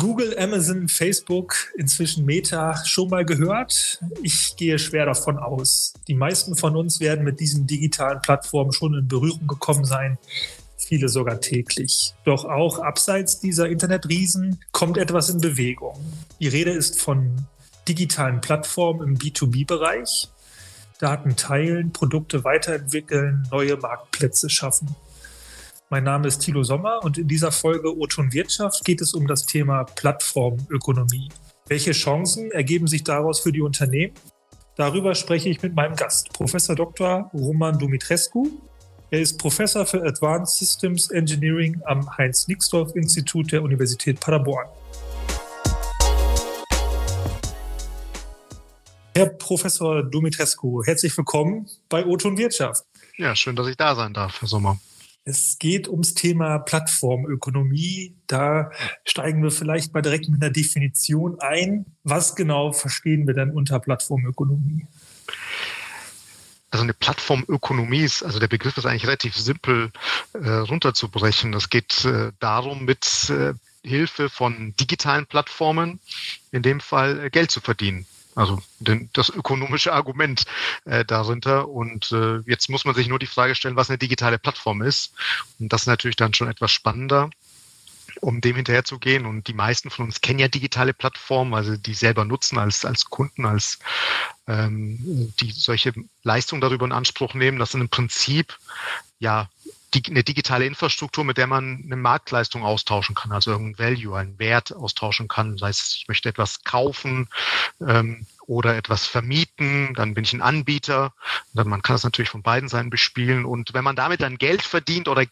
Google, Amazon, Facebook, inzwischen Meta schon mal gehört? Ich gehe schwer davon aus. Die meisten von uns werden mit diesen digitalen Plattformen schon in Berührung gekommen sein, viele sogar täglich. Doch auch abseits dieser Internetriesen kommt etwas in Bewegung. Die Rede ist von digitalen Plattformen im B2B-Bereich. Daten teilen, Produkte weiterentwickeln, neue Marktplätze schaffen. Mein Name ist Thilo Sommer und in dieser Folge O-Ton Wirtschaft geht es um das Thema Plattformökonomie. Welche Chancen ergeben sich daraus für die Unternehmen? Darüber spreche ich mit meinem Gast, Professor Dr. Roman Dumitrescu. Er ist Professor für Advanced Systems Engineering am Heinz-Nixdorf-Institut der Universität Paderborn. Herr Professor Dumitrescu, herzlich willkommen bei O-Ton Wirtschaft. Ja, schön, dass ich da sein darf, Herr Sommer. Es geht ums Thema Plattformökonomie. Da steigen wir vielleicht mal direkt mit einer Definition ein. Was genau verstehen wir denn unter Plattformökonomie? Also eine Plattformökonomie ist, also der Begriff ist eigentlich relativ simpel äh, runterzubrechen. Es geht äh, darum, mit äh, Hilfe von digitalen Plattformen in dem Fall äh, Geld zu verdienen. Also den, das ökonomische Argument äh, darunter. Und äh, jetzt muss man sich nur die Frage stellen, was eine digitale Plattform ist. Und das ist natürlich dann schon etwas spannender, um dem hinterherzugehen. Und die meisten von uns kennen ja digitale Plattformen, also die selber nutzen als, als Kunden, als ähm, die solche Leistungen darüber in Anspruch nehmen. Das sind im Prinzip ja die, eine digitale Infrastruktur, mit der man eine Marktleistung austauschen kann, also irgendein Value, einen Wert austauschen kann. Das heißt, ich möchte etwas kaufen ähm, oder etwas vermieten, dann bin ich ein Anbieter. Dann, man kann das natürlich von beiden Seiten bespielen. Und wenn man damit dann Geld verdient oder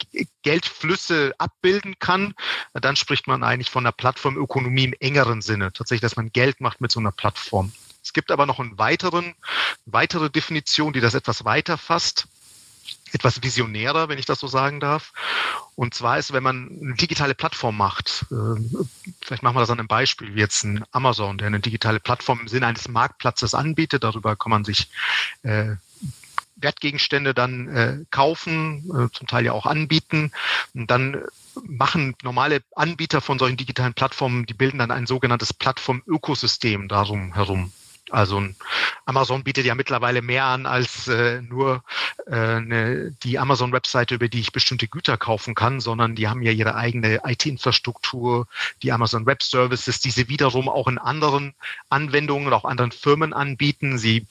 Geldflüsse abbilden kann, dann spricht man eigentlich von einer Plattformökonomie im engeren Sinne. Tatsächlich, dass man Geld macht mit so einer Plattform. Es gibt aber noch einen weiteren, weitere Definition, die das etwas weiter fasst etwas visionärer, wenn ich das so sagen darf. Und zwar ist, wenn man eine digitale Plattform macht, äh, vielleicht machen wir das an einem Beispiel, wie jetzt ein Amazon, der eine digitale Plattform im Sinne eines Marktplatzes anbietet. Darüber kann man sich äh, Wertgegenstände dann äh, kaufen, zum Teil ja auch anbieten. Und dann machen normale Anbieter von solchen digitalen Plattformen, die bilden dann ein sogenanntes Plattformökosystem darum herum. Also Amazon bietet ja mittlerweile mehr an als äh, nur äh, ne, die Amazon-Webseite, über die ich bestimmte Güter kaufen kann, sondern die haben ja ihre eigene IT-Infrastruktur, die Amazon Web Services, die sie wiederum auch in anderen Anwendungen oder auch anderen Firmen anbieten. Sie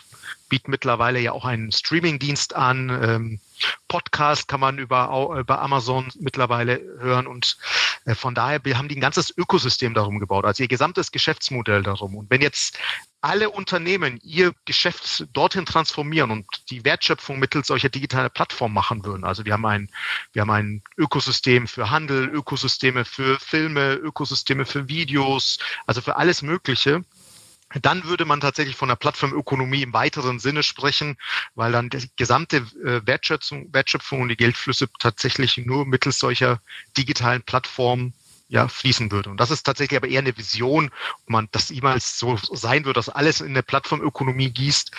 bieten mittlerweile ja auch einen Streaming-Dienst an. Ähm, Podcast kann man über, über Amazon mittlerweile hören und äh, von daher haben die ein ganzes Ökosystem darum gebaut, also ihr gesamtes Geschäftsmodell darum. Und wenn jetzt alle Unternehmen ihr Geschäft dorthin transformieren und die Wertschöpfung mittels solcher digitaler Plattformen machen würden. Also wir haben ein, wir haben ein Ökosystem für Handel, Ökosysteme für Filme, Ökosysteme für Videos, also für alles Mögliche dann würde man tatsächlich von der Plattformökonomie im weiteren Sinne sprechen, weil dann die gesamte äh, Wertschöpfung, Wertschöpfung und die Geldflüsse tatsächlich nur mittels solcher digitalen Plattformen ja, fließen würde. Und das ist tatsächlich aber eher eine Vision, ob man das jemals so sein wird, dass alles in eine Plattformökonomie gießt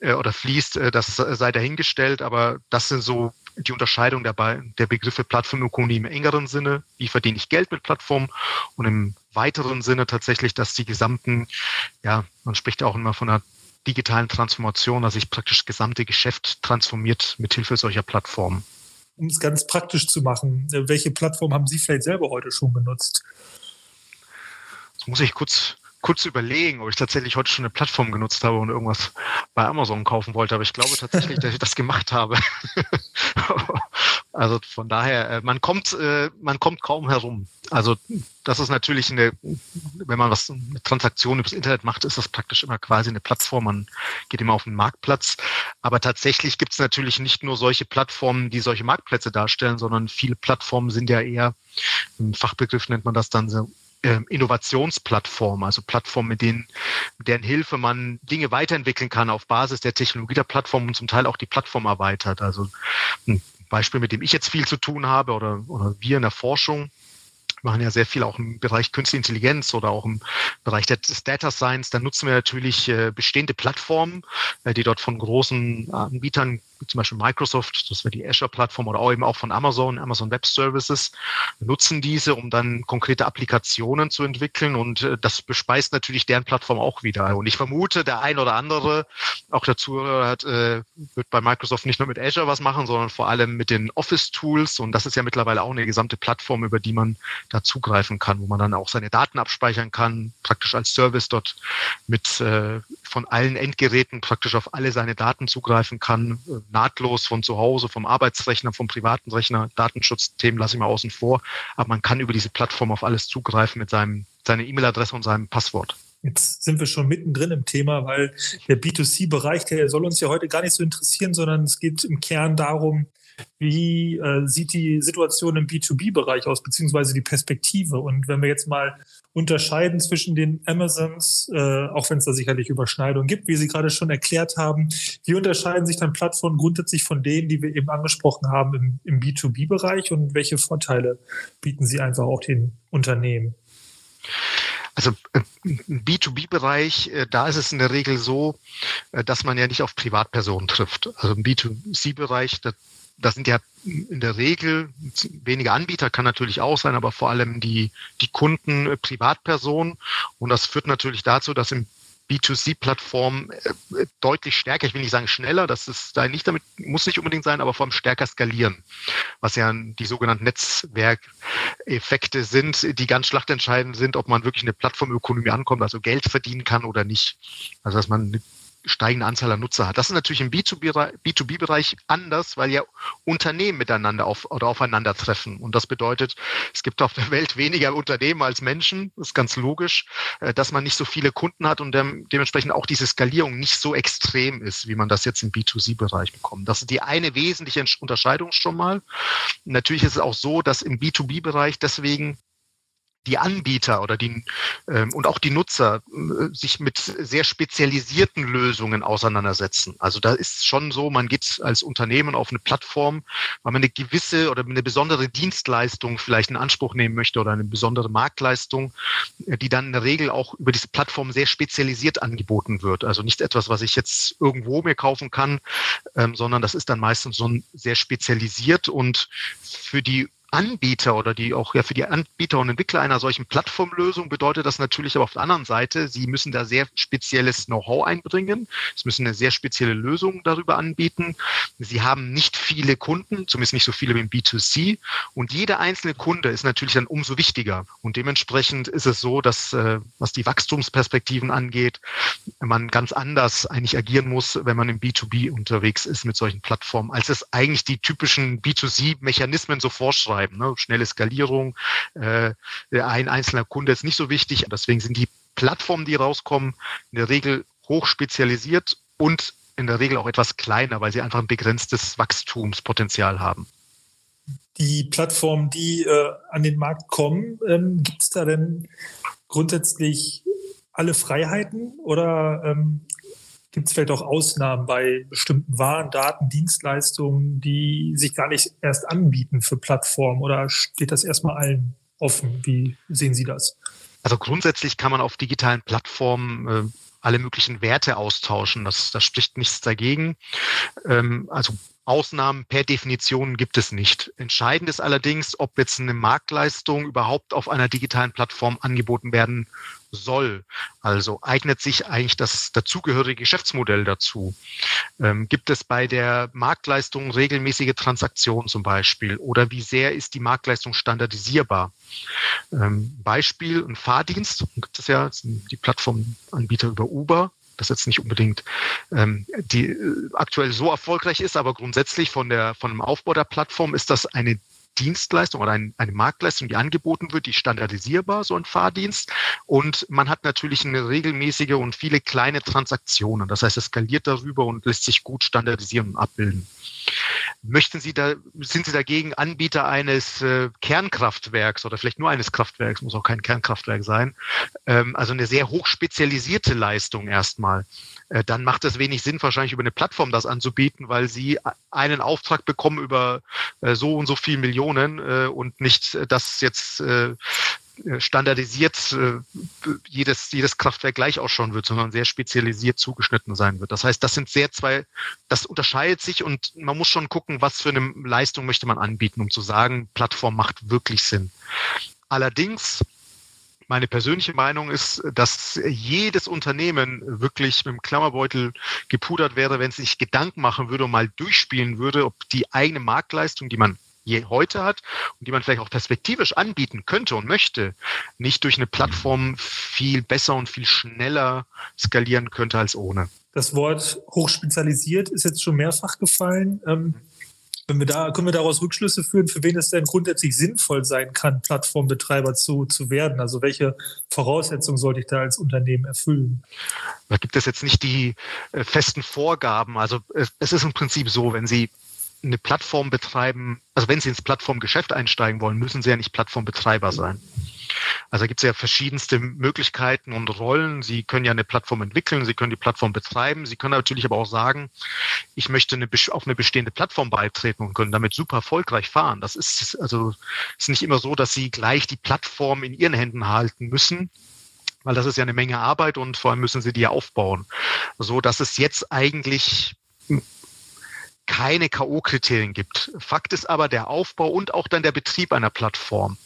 äh, oder fließt, äh, das sei dahingestellt. Aber das sind so die Unterscheidung der, der Begriffe Plattformökonomie im engeren Sinne, wie verdiene ich Geld mit Plattformen und im weiteren Sinne tatsächlich, dass die gesamten, ja, man spricht auch immer von einer digitalen Transformation, dass sich praktisch das gesamte Geschäft transformiert mit Hilfe solcher Plattformen. Um es ganz praktisch zu machen, welche Plattform haben Sie vielleicht selber heute schon genutzt? Das muss ich kurz kurz überlegen, ob ich tatsächlich heute schon eine Plattform genutzt habe und irgendwas bei Amazon kaufen wollte. Aber ich glaube tatsächlich, dass ich das gemacht habe. also von daher, äh, man kommt, äh, man kommt kaum herum. Also das ist natürlich eine, wenn man was mit Transaktionen übers Internet macht, ist das praktisch immer quasi eine Plattform. Man geht immer auf den Marktplatz. Aber tatsächlich gibt es natürlich nicht nur solche Plattformen, die solche Marktplätze darstellen, sondern viele Plattformen sind ja eher, im Fachbegriff nennt man das dann so Innovationsplattformen, also Plattformen, mit denen, deren Hilfe man Dinge weiterentwickeln kann auf Basis der Technologie der Plattform und zum Teil auch die Plattform erweitert. Also ein Beispiel, mit dem ich jetzt viel zu tun habe oder, oder wir in der Forschung, machen ja sehr viel auch im Bereich Künstliche Intelligenz oder auch im Bereich des Data Science. Da nutzen wir natürlich äh, bestehende Plattformen, äh, die dort von großen Anbietern zum Beispiel Microsoft, das wäre die Azure-Plattform oder auch eben auch von Amazon, Amazon Web Services, nutzen diese, um dann konkrete Applikationen zu entwickeln und äh, das bespeist natürlich deren Plattform auch wieder. Und ich vermute, der ein oder andere, auch Zuhörer hat, äh, wird bei Microsoft nicht nur mit Azure was machen, sondern vor allem mit den Office-Tools und das ist ja mittlerweile auch eine gesamte Plattform, über die man da zugreifen kann, wo man dann auch seine Daten abspeichern kann, praktisch als Service dort mit äh, von allen Endgeräten praktisch auf alle seine Daten zugreifen kann, äh, nahtlos von zu Hause, vom Arbeitsrechner, vom privaten Rechner. Datenschutzthemen lasse ich mal außen vor, aber man kann über diese Plattform auf alles zugreifen mit seinem seiner E-Mail-Adresse und seinem Passwort. Jetzt sind wir schon mittendrin im Thema, weil der B2C-Bereich, der soll uns ja heute gar nicht so interessieren, sondern es geht im Kern darum, wie äh, sieht die Situation im B2B-Bereich aus, beziehungsweise die Perspektive? Und wenn wir jetzt mal unterscheiden zwischen den Amazons, äh, auch wenn es da sicherlich Überschneidungen gibt, wie Sie gerade schon erklärt haben, wie unterscheiden sich dann Plattformen grundsätzlich von denen, die wir eben angesprochen haben im, im B2B-Bereich und welche Vorteile bieten sie einfach auch den Unternehmen? Also im B2B-Bereich, äh, da ist es in der Regel so, äh, dass man ja nicht auf Privatpersonen trifft. Also im B2C-Bereich, da das sind ja in der Regel weniger Anbieter, kann natürlich auch sein, aber vor allem die, die Kunden, äh, Privatpersonen. Und das führt natürlich dazu, dass im B2C-Plattform äh, deutlich stärker, ich will nicht sagen schneller, das ist da nicht damit, muss nicht unbedingt sein, aber vor allem stärker skalieren, was ja die sogenannten Netzwerkeffekte sind, die ganz schlachtentscheidend sind, ob man wirklich eine Plattformökonomie ankommt, also Geld verdienen kann oder nicht. Also dass man steigende Anzahl an Nutzer hat. Das ist natürlich im B2B-Bereich anders, weil ja Unternehmen miteinander auf, oder aufeinandertreffen. Und das bedeutet, es gibt auf der Welt weniger Unternehmen als Menschen. Das ist ganz logisch, äh, dass man nicht so viele Kunden hat und dementsprechend auch diese Skalierung nicht so extrem ist, wie man das jetzt im B2C-Bereich bekommt. Das ist die eine wesentliche Unterscheidung schon mal. Natürlich ist es auch so, dass im B2B-Bereich deswegen die Anbieter oder die ähm, und auch die Nutzer äh, sich mit sehr spezialisierten Lösungen auseinandersetzen. Also da ist schon so, man geht als Unternehmen auf eine Plattform, weil man eine gewisse oder eine besondere Dienstleistung vielleicht in Anspruch nehmen möchte oder eine besondere Marktleistung, äh, die dann in der Regel auch über diese Plattform sehr spezialisiert angeboten wird. Also nicht etwas, was ich jetzt irgendwo mir kaufen kann, ähm, sondern das ist dann meistens so sehr spezialisiert und für die Anbieter oder die auch ja für die Anbieter und Entwickler einer solchen Plattformlösung bedeutet das natürlich aber auf der anderen Seite, sie müssen da sehr spezielles Know-how einbringen. Sie müssen eine sehr spezielle Lösung darüber anbieten. Sie haben nicht viele Kunden, zumindest nicht so viele wie im B2C. Und jeder einzelne Kunde ist natürlich dann umso wichtiger. Und dementsprechend ist es so, dass, äh, was die Wachstumsperspektiven angeht, man ganz anders eigentlich agieren muss, wenn man im B2B unterwegs ist mit solchen Plattformen, als es eigentlich die typischen B2C-Mechanismen so vorschreiben bleiben. Ne? Schnelle Skalierung, äh, ein einzelner Kunde ist nicht so wichtig. Deswegen sind die Plattformen, die rauskommen, in der Regel hoch spezialisiert und in der Regel auch etwas kleiner, weil sie einfach ein begrenztes Wachstumspotenzial haben. Die Plattformen, die äh, an den Markt kommen, ähm, gibt es da denn grundsätzlich alle Freiheiten oder ähm, Gibt es vielleicht auch Ausnahmen bei bestimmten Waren, Daten, Dienstleistungen, die sich gar nicht erst anbieten für Plattformen oder steht das erstmal allen offen? Wie sehen Sie das? Also grundsätzlich kann man auf digitalen Plattformen äh, alle möglichen Werte austauschen. Das, das spricht nichts dagegen. Ähm, also Ausnahmen per Definition gibt es nicht. Entscheidend ist allerdings, ob jetzt eine Marktleistung überhaupt auf einer digitalen Plattform angeboten werden soll. Also eignet sich eigentlich das dazugehörige Geschäftsmodell dazu? Ähm, gibt es bei der Marktleistung regelmäßige Transaktionen zum Beispiel? Oder wie sehr ist die Marktleistung standardisierbar? Ähm, Beispiel, ein Fahrdienst, gibt es ja, die Plattformanbieter über Uber, das jetzt nicht unbedingt ähm, die äh, aktuell so erfolgreich ist, aber grundsätzlich von der von dem Aufbau der Plattform ist das eine Dienstleistung oder ein, eine Marktleistung, die angeboten wird, die standardisierbar, so ein Fahrdienst. Und man hat natürlich eine regelmäßige und viele kleine Transaktionen. Das heißt, es skaliert darüber und lässt sich gut standardisieren und abbilden. Möchten Sie da, sind Sie dagegen Anbieter eines äh, Kernkraftwerks oder vielleicht nur eines Kraftwerks, muss auch kein Kernkraftwerk sein, ähm, also eine sehr hochspezialisierte Leistung erstmal, dann macht es wenig Sinn, wahrscheinlich über eine Plattform das anzubieten, weil Sie einen Auftrag bekommen über äh, so und so viel Millionen äh, und nicht äh, das jetzt äh, äh, standardisiert äh, jedes, jedes Kraftwerk gleich ausschauen wird, sondern sehr spezialisiert zugeschnitten sein wird. Das heißt, das sind sehr zwei, das unterscheidet sich und man muss schon gucken, was für eine Leistung möchte man anbieten, um zu sagen, Plattform macht wirklich Sinn. Allerdings meine persönliche Meinung ist, dass jedes Unternehmen wirklich mit dem Klammerbeutel gepudert wäre, wenn es sich Gedanken machen würde und mal durchspielen würde, ob die eigene Marktleistung, die man je heute hat und die man vielleicht auch perspektivisch anbieten könnte und möchte, nicht durch eine Plattform viel besser und viel schneller skalieren könnte als ohne. Das Wort hochspezialisiert ist jetzt schon mehrfach gefallen. Ähm, wenn wir da, können wir daraus Rückschlüsse führen, für wen es denn grundsätzlich sinnvoll sein kann, Plattformbetreiber zu, zu werden? Also welche Voraussetzungen sollte ich da als Unternehmen erfüllen? Da gibt es jetzt nicht die äh, festen Vorgaben. Also es, es ist im Prinzip so, wenn Sie eine Plattform betreiben, also wenn Sie ins Plattformgeschäft einsteigen wollen, müssen Sie ja nicht Plattformbetreiber sein. Also da gibt es ja verschiedenste Möglichkeiten und Rollen. Sie können ja eine Plattform entwickeln, Sie können die Plattform betreiben. Sie können natürlich aber auch sagen, ich möchte eine, auf eine bestehende Plattform beitreten und können damit super erfolgreich fahren. Das ist also ist nicht immer so, dass Sie gleich die Plattform in Ihren Händen halten müssen, weil das ist ja eine Menge Arbeit und vor allem müssen Sie die ja aufbauen. So dass es jetzt eigentlich keine K.O.-Kriterien gibt. Fakt ist aber, der Aufbau und auch dann der Betrieb einer Plattform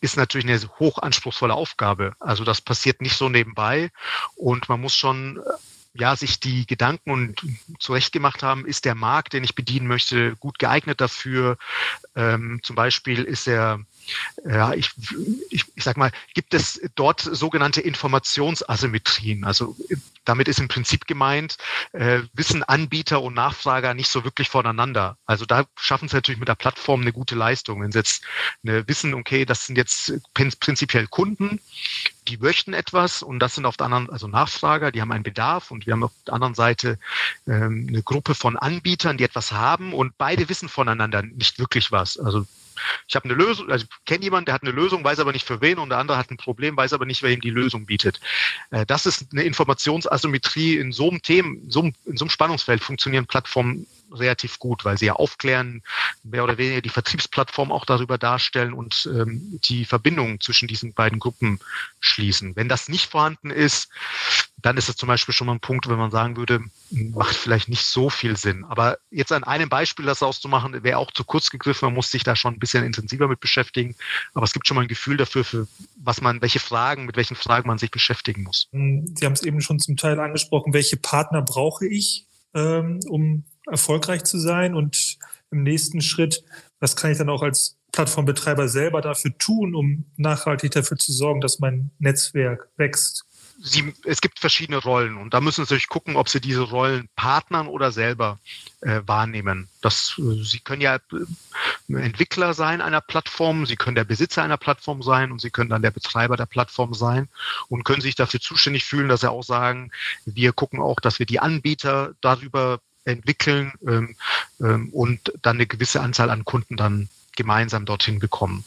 ist natürlich eine hochanspruchsvolle Aufgabe. Also das passiert nicht so nebenbei und man muss schon ja, sich die Gedanken und zurechtgemacht haben, ist der Markt, den ich bedienen möchte, gut geeignet dafür. Ähm, zum Beispiel ist er ja, ich, ich, ich sag mal, gibt es dort sogenannte Informationsasymmetrien. Also damit ist im Prinzip gemeint, äh, wissen Anbieter und Nachfrager nicht so wirklich voneinander. Also da schaffen sie natürlich mit der Plattform eine gute Leistung. Wenn sie jetzt eine wissen, okay, das sind jetzt prinzipiell Kunden, die möchten etwas und das sind auf der anderen, also Nachfrager, die haben einen Bedarf und wir haben auf der anderen Seite ähm, eine Gruppe von Anbietern, die etwas haben und beide wissen voneinander nicht wirklich was. Also ich habe eine Lösung, also kenne jemanden, der hat eine Lösung, weiß aber nicht für wen und der andere hat ein Problem, weiß aber nicht, wer ihm die Lösung bietet. Äh, das ist eine Informationsasymmetrie in so einem Themen, in so einem, in so einem Spannungsfeld funktionieren Plattformen relativ gut, weil sie ja aufklären, mehr oder weniger die Vertriebsplattform auch darüber darstellen und ähm, die Verbindungen zwischen diesen beiden Gruppen schließen. Wenn das nicht vorhanden ist, dann ist es zum Beispiel schon mal ein Punkt, wenn man sagen würde, macht vielleicht nicht so viel Sinn. Aber jetzt an einem Beispiel das auszumachen, wäre auch zu kurz gegriffen. Man muss sich da schon ein bisschen intensiver mit beschäftigen. Aber es gibt schon mal ein Gefühl dafür, für was man, welche Fragen, mit welchen Fragen man sich beschäftigen muss. Sie haben es eben schon zum Teil angesprochen. Welche Partner brauche ich, ähm, um erfolgreich zu sein? Und im nächsten Schritt, was kann ich dann auch als Plattformbetreiber selber dafür tun, um nachhaltig dafür zu sorgen, dass mein Netzwerk wächst? Sie, es gibt verschiedene Rollen und da müssen Sie sich gucken, ob Sie diese Rollen partnern oder selber äh, wahrnehmen. Das, äh, Sie können ja äh, Entwickler sein einer Plattform, Sie können der Besitzer einer Plattform sein und Sie können dann der Betreiber der Plattform sein und können sich dafür zuständig fühlen, dass Sie auch sagen, wir gucken auch, dass wir die Anbieter darüber entwickeln ähm, ähm, und dann eine gewisse Anzahl an Kunden dann gemeinsam dorthin bekommen.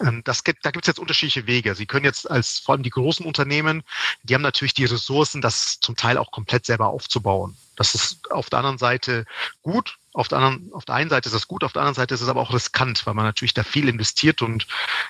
Ähm, das gibt, da gibt es jetzt unterschiedliche Wege. Sie können jetzt als vor allem die großen Unternehmen, die haben natürlich die Ressourcen, das zum Teil auch komplett selber aufzubauen. Das ist auf der anderen Seite gut, auf der, anderen, auf der einen Seite ist das gut, auf der anderen Seite ist es aber auch riskant, weil man natürlich da viel investiert und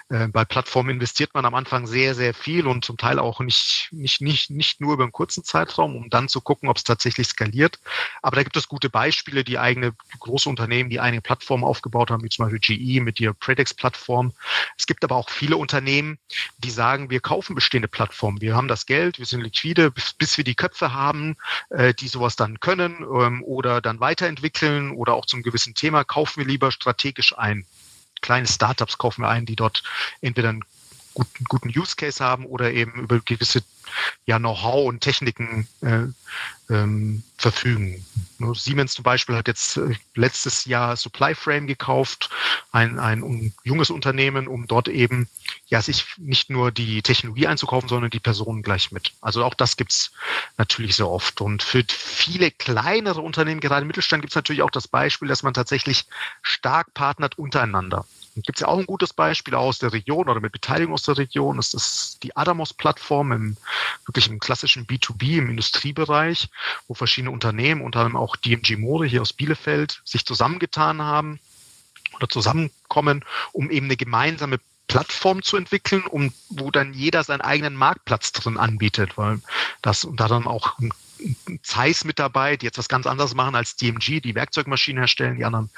äh, bei Plattformen investiert man am Anfang sehr, sehr viel und zum Teil auch nicht, nicht, nicht, nicht nur über einen kurzen Zeitraum, um dann zu gucken, ob es tatsächlich skaliert. Aber da gibt es gute Beispiele, die eigene große Unternehmen, die eigene Plattformen aufgebaut haben, wie zum Beispiel GE mit ihrer Predex-Plattform. Es gibt aber auch viele Unternehmen, die sagen, wir kaufen bestehende Plattformen. Wir haben das Geld, wir sind liquide, bis, bis wir die Köpfe haben, äh, die sowas dann können ähm, oder dann weiterentwickeln oder auch zum gewissen Thema, kaufen wir lieber strategisch ein. Kleine Startups kaufen wir ein, die dort entweder einen guten, guten Use Case haben oder eben über gewisse ja, Know-how und Techniken äh, ähm, verfügen. Siemens zum Beispiel hat jetzt äh, letztes Jahr Supplyframe gekauft, ein, ein junges Unternehmen, um dort eben ja sich nicht nur die Technologie einzukaufen, sondern die Personen gleich mit. Also auch das gibt's natürlich sehr oft. Und für viele kleinere Unternehmen, gerade im Mittelstand, gibt's natürlich auch das Beispiel, dass man tatsächlich stark partnert untereinander. Gibt es ja auch ein gutes Beispiel aus der Region oder mit Beteiligung aus der Region. Das ist die Adamos-Plattform im wirklich im klassischen B2B, im Industriebereich, wo verschiedene Unternehmen, unter anderem auch DMG Mode hier aus Bielefeld, sich zusammengetan haben oder zusammenkommen, um eben eine gemeinsame Plattform zu entwickeln, um, wo dann jeder seinen eigenen Marktplatz drin anbietet, weil das und da dann auch ein Zeiss mit dabei, die jetzt was ganz anderes machen als DMG, die Werkzeugmaschinen herstellen. Die anderen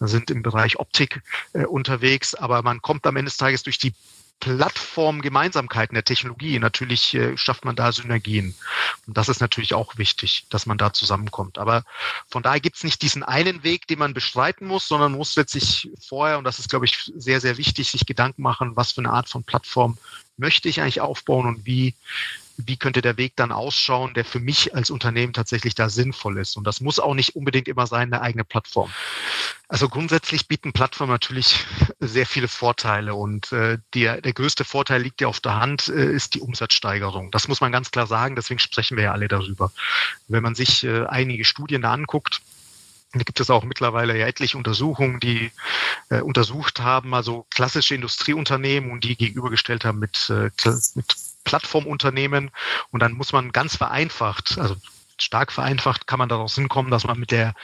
sind im Bereich Optik äh, unterwegs. Aber man kommt am Ende des Tages durch die Plattformgemeinsamkeiten der Technologie. Natürlich äh, schafft man da Synergien. Und das ist natürlich auch wichtig, dass man da zusammenkommt. Aber von daher gibt es nicht diesen einen Weg, den man bestreiten muss, sondern muss letztlich vorher, und das ist, glaube ich, sehr, sehr wichtig, sich Gedanken machen, was für eine Art von Plattform möchte ich eigentlich aufbauen und wie wie könnte der Weg dann ausschauen, der für mich als Unternehmen tatsächlich da sinnvoll ist. Und das muss auch nicht unbedingt immer sein, eine eigene Plattform. Also grundsätzlich bieten Plattformen natürlich sehr viele Vorteile und äh, der, der größte Vorteil liegt ja auf der Hand, äh, ist die Umsatzsteigerung. Das muss man ganz klar sagen, deswegen sprechen wir ja alle darüber. Wenn man sich äh, einige Studien da anguckt, da gibt es auch mittlerweile ja etliche Untersuchungen, die äh, untersucht haben, also klassische Industrieunternehmen und die gegenübergestellt haben mit, äh, mit Plattformunternehmen. Und dann muss man ganz vereinfacht, also stark vereinfacht kann man daraus hinkommen, dass man mit der,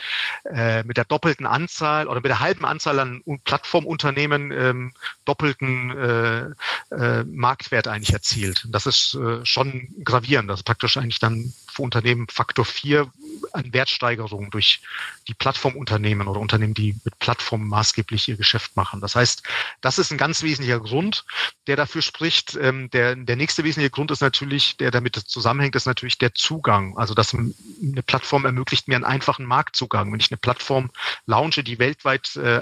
äh, mit der doppelten Anzahl oder mit der halben Anzahl an Plattformunternehmen ähm, doppelten äh, äh, Marktwert eigentlich erzielt. Das ist äh, schon gravierend. Das ist praktisch eigentlich dann für Unternehmen Faktor 4 an Wertsteigerung durch die Plattformunternehmen oder Unternehmen, die mit Plattformen maßgeblich ihr Geschäft machen. Das heißt, das ist ein ganz wesentlicher Grund, der dafür spricht. Ähm, der, der nächste wesentliche Grund ist natürlich, der damit zusammenhängt, ist natürlich der Zugang. Also, dass eine Plattform ermöglicht mir einen einfachen Marktzugang. Wenn ich eine Plattform launche, die weltweit äh,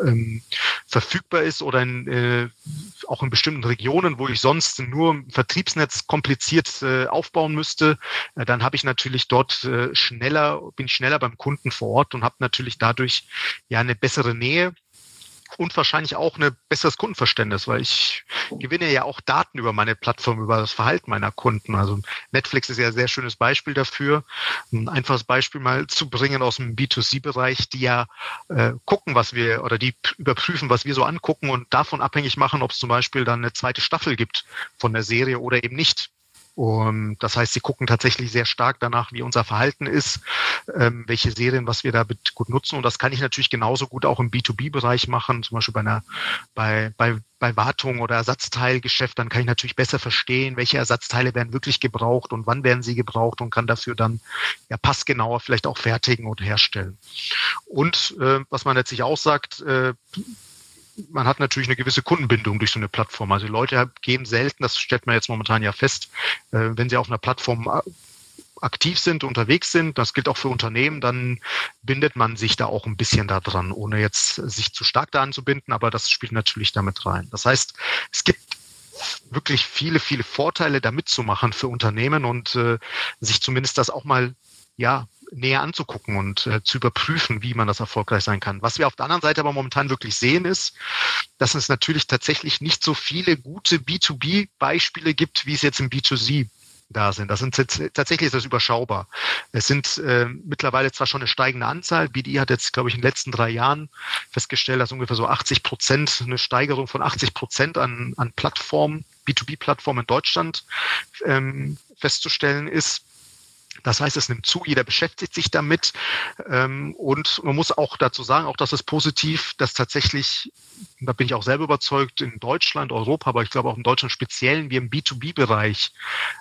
ähm, verfügbar ist oder in, äh, auch in bestimmten Regionen, wo ich sonst nur ein Vertriebsnetz kompliziert äh, aufbauen müsste, äh, dann habe ich natürlich dort äh, schneller, bin schneller beim Kunden vor Ort und habe natürlich dadurch ja eine bessere Nähe und wahrscheinlich auch ein besseres Kundenverständnis, weil ich gewinne ja auch Daten über meine Plattform, über das Verhalten meiner Kunden. Also Netflix ist ja ein sehr schönes Beispiel dafür. Ein einfaches Beispiel mal zu bringen aus dem B2C-Bereich, die ja äh, gucken, was wir oder die überprüfen, was wir so angucken und davon abhängig machen, ob es zum Beispiel dann eine zweite Staffel gibt von der Serie oder eben nicht. Und das heißt, sie gucken tatsächlich sehr stark danach, wie unser Verhalten ist, ähm, welche Serien, was wir da gut nutzen. Und das kann ich natürlich genauso gut auch im B2B-Bereich machen, zum Beispiel bei einer, bei, bei, bei Wartung oder Ersatzteilgeschäft. Dann kann ich natürlich besser verstehen, welche Ersatzteile werden wirklich gebraucht und wann werden sie gebraucht und kann dafür dann ja passgenauer vielleicht auch fertigen und herstellen. Und äh, was man letztlich auch sagt, äh, man hat natürlich eine gewisse Kundenbindung durch so eine Plattform. Also Leute gehen selten, das stellt man jetzt momentan ja fest, äh, wenn sie auf einer Plattform äh, aktiv sind, unterwegs sind, das gilt auch für Unternehmen, dann bindet man sich da auch ein bisschen da dran, ohne jetzt sich zu stark da anzubinden, aber das spielt natürlich damit rein. Das heißt, es gibt wirklich viele, viele Vorteile da mitzumachen für Unternehmen und äh, sich zumindest das auch mal ja, näher anzugucken und äh, zu überprüfen, wie man das erfolgreich sein kann. Was wir auf der anderen Seite aber momentan wirklich sehen, ist, dass es natürlich tatsächlich nicht so viele gute B2B-Beispiele gibt, wie es jetzt im B2C da sind. Das sind tatsächlich ist das überschaubar. Es sind äh, mittlerweile zwar schon eine steigende Anzahl. BDI hat jetzt, glaube ich, in den letzten drei Jahren festgestellt, dass ungefähr so 80 Prozent, eine Steigerung von 80 Prozent an, an Plattformen, B2B-Plattformen in Deutschland ähm, festzustellen ist. Das heißt, es nimmt zu, jeder beschäftigt sich damit. Ähm, und man muss auch dazu sagen, auch das ist positiv, dass tatsächlich, da bin ich auch selber überzeugt, in Deutschland, Europa, aber ich glaube auch in Deutschland speziell, wir im B2B-Bereich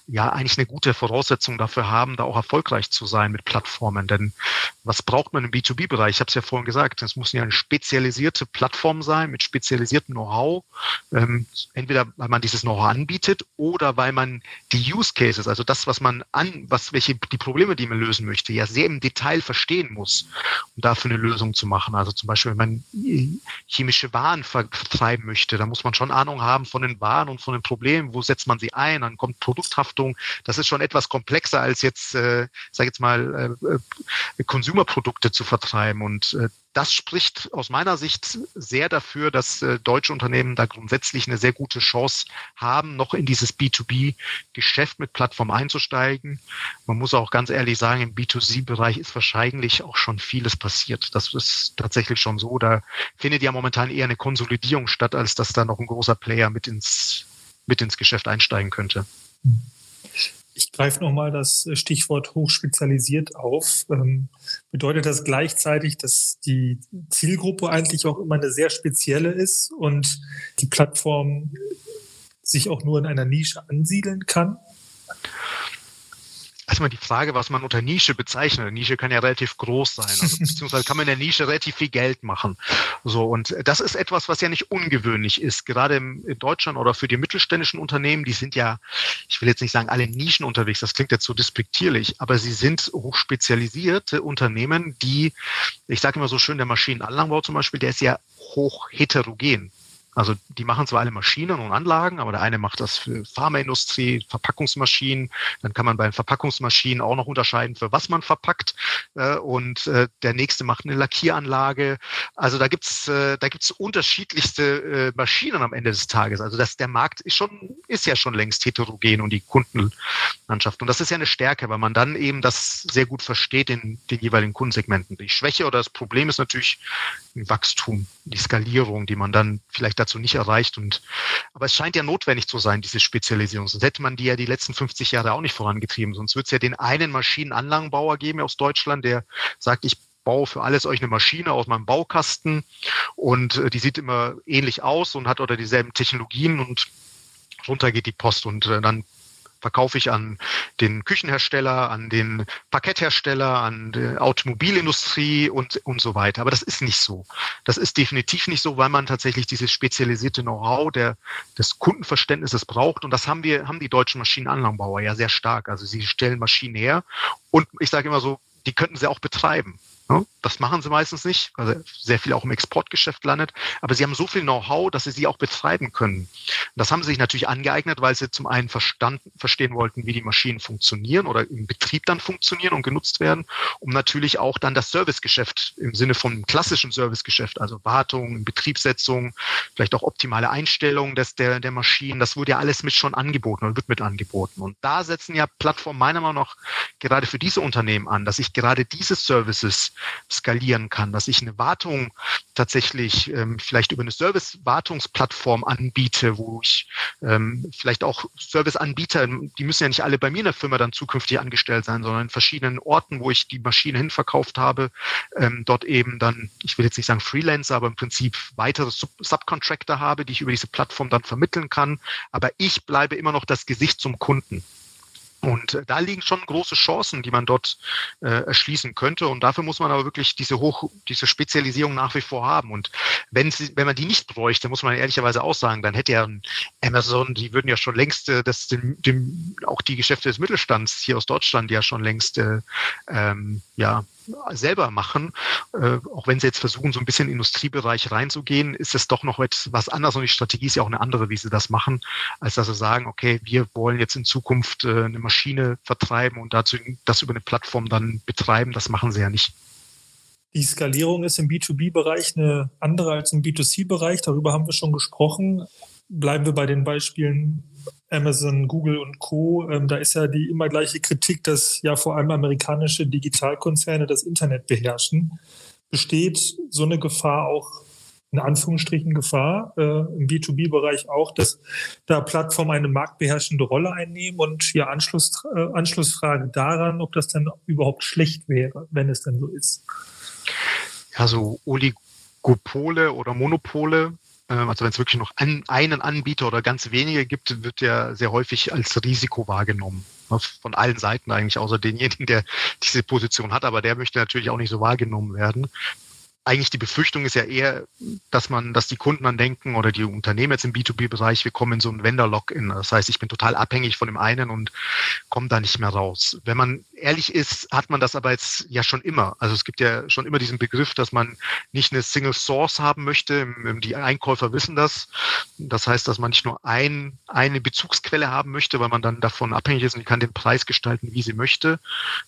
ja eigentlich eine gute Voraussetzung dafür haben, da auch erfolgreich zu sein mit Plattformen. Denn was braucht man im B2B-Bereich? Ich habe es ja vorhin gesagt, es muss ja eine spezialisierte Plattform sein mit spezialisiertem Know-how. Ähm, entweder weil man dieses Know-how anbietet oder weil man die Use Cases, also das, was man an, was welche die Probleme, die man lösen möchte, ja sehr im Detail verstehen muss, um dafür eine Lösung zu machen. Also zum Beispiel, wenn man chemische Waren vertreiben möchte, dann muss man schon Ahnung haben von den Waren und von den Problemen. Wo setzt man sie ein? Dann kommt Produkthaftung. Das ist schon etwas komplexer als jetzt, äh, sage jetzt mal, äh, äh, Konsumerprodukte zu vertreiben. Und äh, das spricht aus meiner Sicht sehr dafür, dass äh, deutsche Unternehmen da grundsätzlich eine sehr gute Chance haben, noch in dieses B2B-Geschäft mit Plattform einzusteigen. Man muss auch ganz ehrlich sagen, im B2C-Bereich ist wahrscheinlich auch schon vieles passiert. Das ist tatsächlich schon so. Da findet ja momentan eher eine Konsolidierung statt, als dass da noch ein großer Player mit ins, mit ins Geschäft einsteigen könnte. Ich greife nochmal das Stichwort hochspezialisiert auf. Ähm, bedeutet das gleichzeitig, dass die Zielgruppe eigentlich auch immer eine sehr spezielle ist und die Plattform sich auch nur in einer Nische ansiedeln kann? Erstmal die Frage, was man unter Nische bezeichnet. Nische kann ja relativ groß sein, also, beziehungsweise kann man in der Nische relativ viel Geld machen. So, und das ist etwas, was ja nicht ungewöhnlich ist. Gerade in Deutschland oder für die mittelständischen Unternehmen, die sind ja, ich will jetzt nicht sagen, alle Nischen unterwegs, das klingt jetzt so despektierlich, aber sie sind hochspezialisierte Unternehmen, die, ich sage immer so schön, der Maschinenanlagenbau zum Beispiel, der ist ja hoch heterogen. Also die machen zwar alle Maschinen und Anlagen, aber der eine macht das für Pharmaindustrie, Verpackungsmaschinen. Dann kann man bei Verpackungsmaschinen auch noch unterscheiden, für was man verpackt. Äh, und äh, der nächste macht eine Lackieranlage. Also da gibt's äh, da gibt's unterschiedlichste Maschinen am Ende des Tages. Also das, der Markt ist schon ist ja schon längst heterogen und die Kundenlandschaft. Und das ist ja eine Stärke, weil man dann eben das sehr gut versteht in den jeweiligen Kundensegmenten. Die Schwäche oder das Problem ist natürlich Wachstum, die Skalierung, die man dann vielleicht dazu nicht erreicht. Und, aber es scheint ja notwendig zu sein, diese Spezialisierung. Sonst hätte man die ja die letzten 50 Jahre auch nicht vorangetrieben. Sonst wird es ja den einen Maschinenanlagenbauer geben aus Deutschland, der sagt, ich baue für alles euch eine Maschine aus meinem Baukasten und äh, die sieht immer ähnlich aus und hat oder dieselben Technologien und runter geht die Post und äh, dann verkaufe ich an den Küchenhersteller, an den Parketthersteller, an die Automobilindustrie und, und so weiter. Aber das ist nicht so. Das ist definitiv nicht so, weil man tatsächlich dieses spezialisierte Know-how des Kundenverständnisses braucht. Und das haben wir, haben die deutschen Maschinenanlagenbauer ja sehr stark. Also sie stellen Maschinen her und ich sage immer so, die könnten sie auch betreiben. Das machen sie meistens nicht, weil sehr viel auch im Exportgeschäft landet. Aber sie haben so viel Know-how, dass sie sie auch betreiben können. Das haben sie sich natürlich angeeignet, weil sie zum einen verstanden, verstehen wollten, wie die Maschinen funktionieren oder im Betrieb dann funktionieren und genutzt werden, um natürlich auch dann das Servicegeschäft im Sinne von klassischen Servicegeschäft, also Wartung, Betriebssetzung, vielleicht auch optimale Einstellungen des, der, der Maschinen, das wurde ja alles mit schon angeboten oder wird mit angeboten. Und da setzen ja Plattformen meiner Meinung nach gerade für diese Unternehmen an, dass ich gerade diese Services skalieren kann, dass ich eine Wartung tatsächlich ähm, vielleicht über eine Service-Wartungsplattform anbiete, wo ich ähm, vielleicht auch Serviceanbieter, die müssen ja nicht alle bei mir in der Firma dann zukünftig angestellt sein, sondern in verschiedenen Orten, wo ich die Maschine hinverkauft habe, ähm, dort eben dann, ich will jetzt nicht sagen Freelancer, aber im Prinzip weitere Sub Subcontractor habe, die ich über diese Plattform dann vermitteln kann. Aber ich bleibe immer noch das Gesicht zum Kunden. Und äh, da liegen schon große Chancen, die man dort äh, erschließen könnte. Und dafür muss man aber wirklich diese Hoch, diese Spezialisierung nach wie vor haben. Und wenn sie, wenn man die nicht bräuchte, muss man ehrlicherweise auch sagen, dann hätte ja Amazon, die würden ja schon längst äh, das, dem, dem, auch die Geschäfte des Mittelstands hier aus Deutschland ja schon längst äh, ähm, ja selber machen. Äh, auch wenn sie jetzt versuchen, so ein bisschen in den Industriebereich reinzugehen, ist es doch noch etwas anderes und die Strategie ist ja auch eine andere, wie sie das machen, als dass sie sagen, okay, wir wollen jetzt in Zukunft äh, eine Maschine vertreiben und dazu das über eine Plattform dann betreiben. Das machen sie ja nicht. Die Skalierung ist im B2B-Bereich eine andere als im B2C-Bereich. Darüber haben wir schon gesprochen. Bleiben wir bei den Beispielen Amazon, Google und Co. Ähm, da ist ja die immer gleiche Kritik, dass ja vor allem amerikanische Digitalkonzerne das Internet beherrschen. Besteht so eine Gefahr auch in Anführungsstrichen Gefahr äh, im B2B-Bereich auch, dass da Plattformen eine marktbeherrschende Rolle einnehmen und ja Anschluss, äh, Anschlussfrage daran, ob das dann überhaupt schlecht wäre, wenn es denn so ist. Ja, so Oligopole oder Monopole also wenn es wirklich noch einen Anbieter oder ganz wenige gibt, wird der sehr häufig als Risiko wahrgenommen. Ne, von allen Seiten eigentlich, außer denjenigen, der diese Position hat. Aber der möchte natürlich auch nicht so wahrgenommen werden eigentlich die Befürchtung ist ja eher, dass man, dass die Kunden dann denken oder die Unternehmen jetzt im B2B-Bereich, wir kommen in so ein Vendor-Lock-in. Das heißt, ich bin total abhängig von dem einen und komme da nicht mehr raus. Wenn man ehrlich ist, hat man das aber jetzt ja schon immer. Also es gibt ja schon immer diesen Begriff, dass man nicht eine Single Source haben möchte. Die Einkäufer wissen das. Das heißt, dass man nicht nur ein, eine Bezugsquelle haben möchte, weil man dann davon abhängig ist und kann den Preis gestalten, wie sie möchte.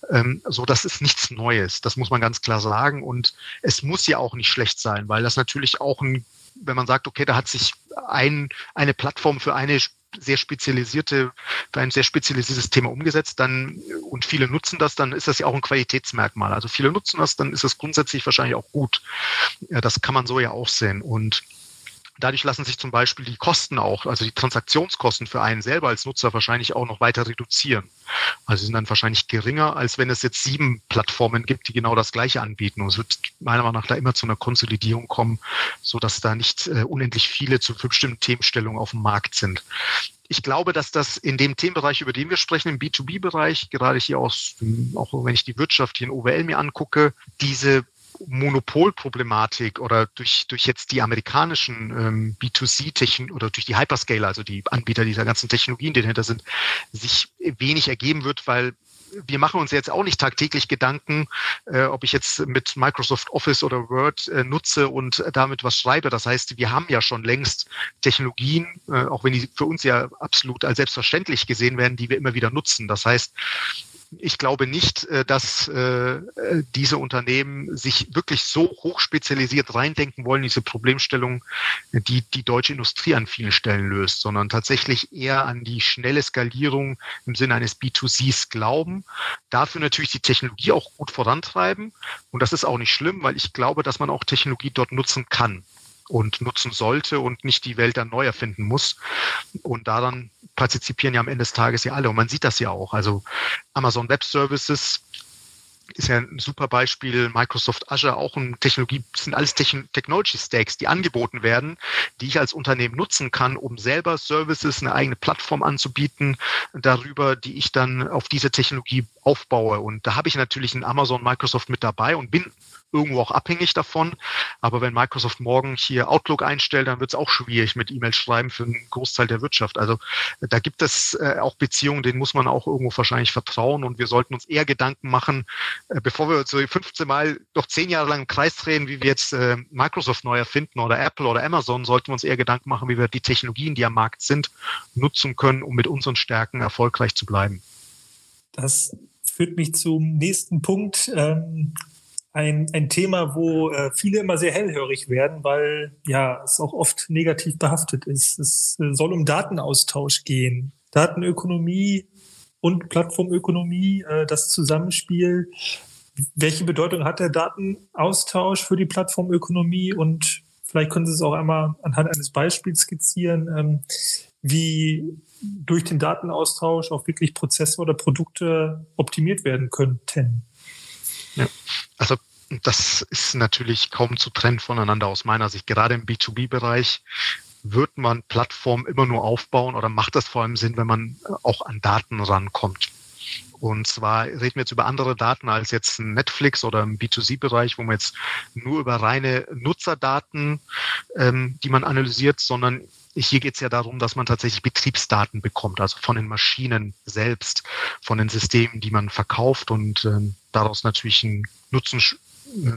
Ähm, so, das ist nichts Neues. Das muss man ganz klar sagen. Und es muss ja auch nicht schlecht sein, weil das natürlich auch ein, wenn man sagt, okay, da hat sich ein, eine Plattform für eine sehr spezialisierte, für ein sehr spezialisiertes Thema umgesetzt, dann und viele nutzen das, dann ist das ja auch ein Qualitätsmerkmal. Also viele nutzen das, dann ist das grundsätzlich wahrscheinlich auch gut. Das kann man so ja auch sehen. Und Dadurch lassen sich zum Beispiel die Kosten auch, also die Transaktionskosten für einen selber als Nutzer wahrscheinlich auch noch weiter reduzieren. Also sind dann wahrscheinlich geringer, als wenn es jetzt sieben Plattformen gibt, die genau das Gleiche anbieten. Und es wird meiner Meinung nach da immer zu einer Konsolidierung kommen, so dass da nicht äh, unendlich viele zu bestimmten Themenstellungen auf dem Markt sind. Ich glaube, dass das in dem Themenbereich, über den wir sprechen, im B2B-Bereich, gerade hier aus, auch wenn ich die Wirtschaft hier in OWL mir angucke, diese Monopolproblematik oder durch, durch jetzt die amerikanischen ähm, B2C-Technologien oder durch die Hyperscaler, also die Anbieter dieser ganzen Technologien, die dahinter sind, sich wenig ergeben wird, weil wir machen uns jetzt auch nicht tagtäglich Gedanken, äh, ob ich jetzt mit Microsoft Office oder Word äh, nutze und damit was schreibe. Das heißt, wir haben ja schon längst Technologien, äh, auch wenn die für uns ja absolut als selbstverständlich gesehen werden, die wir immer wieder nutzen. Das heißt, ich glaube nicht, äh, dass äh, diese Unternehmen sich wirklich so hoch spezialisiert reindenken wollen, diese Problemstellung, die die deutsche Industrie an vielen Stellen löst, sondern tatsächlich eher an die schnelle Skalierung im Sinne eines B2Cs glauben. Dafür natürlich die Technologie auch gut vorantreiben. Und das ist auch nicht schlimm, weil ich glaube, dass man auch Technologie dort nutzen kann und nutzen sollte und nicht die Welt dann neu erfinden muss. Und daran partizipieren ja am Ende des Tages ja alle. Und man sieht das ja auch. Also Amazon Web Services ist ja ein super Beispiel. Microsoft Azure auch ein Technologie, sind alles Technology Stacks, die angeboten werden, die ich als Unternehmen nutzen kann, um selber Services, eine eigene Plattform anzubieten, darüber, die ich dann auf diese Technologie aufbaue. Und da habe ich natürlich ein Amazon, Microsoft mit dabei und bin irgendwo auch abhängig davon. Aber wenn Microsoft morgen hier Outlook einstellt, dann wird es auch schwierig mit E-Mails schreiben für einen Großteil der Wirtschaft. Also da gibt es äh, auch Beziehungen, denen muss man auch irgendwo wahrscheinlich vertrauen und wir sollten uns eher Gedanken machen, äh, bevor wir so 15 Mal noch zehn Jahre lang im Kreis drehen, wie wir jetzt äh, Microsoft neu erfinden oder Apple oder Amazon, sollten wir uns eher Gedanken machen, wie wir die Technologien, die am Markt sind, nutzen können, um mit unseren Stärken erfolgreich zu bleiben. Das führt mich zum nächsten Punkt. Ähm, ein, ein Thema, wo äh, viele immer sehr hellhörig werden, weil ja es auch oft negativ behaftet ist. Es äh, soll um Datenaustausch gehen. Datenökonomie und Plattformökonomie, äh, das Zusammenspiel. Welche Bedeutung hat der Datenaustausch für die Plattformökonomie? Und vielleicht können Sie es auch einmal anhand eines Beispiels skizzieren, ähm, wie durch den Datenaustausch auch wirklich Prozesse oder Produkte optimiert werden könnten. Ja. Also das ist natürlich kaum zu trennen voneinander aus meiner Sicht. Gerade im B2B-Bereich wird man Plattformen immer nur aufbauen oder macht das vor allem Sinn, wenn man auch an Daten rankommt. Und zwar reden wir jetzt über andere Daten als jetzt Netflix oder im B2C-Bereich, wo man jetzt nur über reine Nutzerdaten, ähm, die man analysiert, sondern hier geht es ja darum, dass man tatsächlich Betriebsdaten bekommt, also von den Maschinen selbst, von den Systemen, die man verkauft und ähm, daraus natürlich einen Nutzen äh,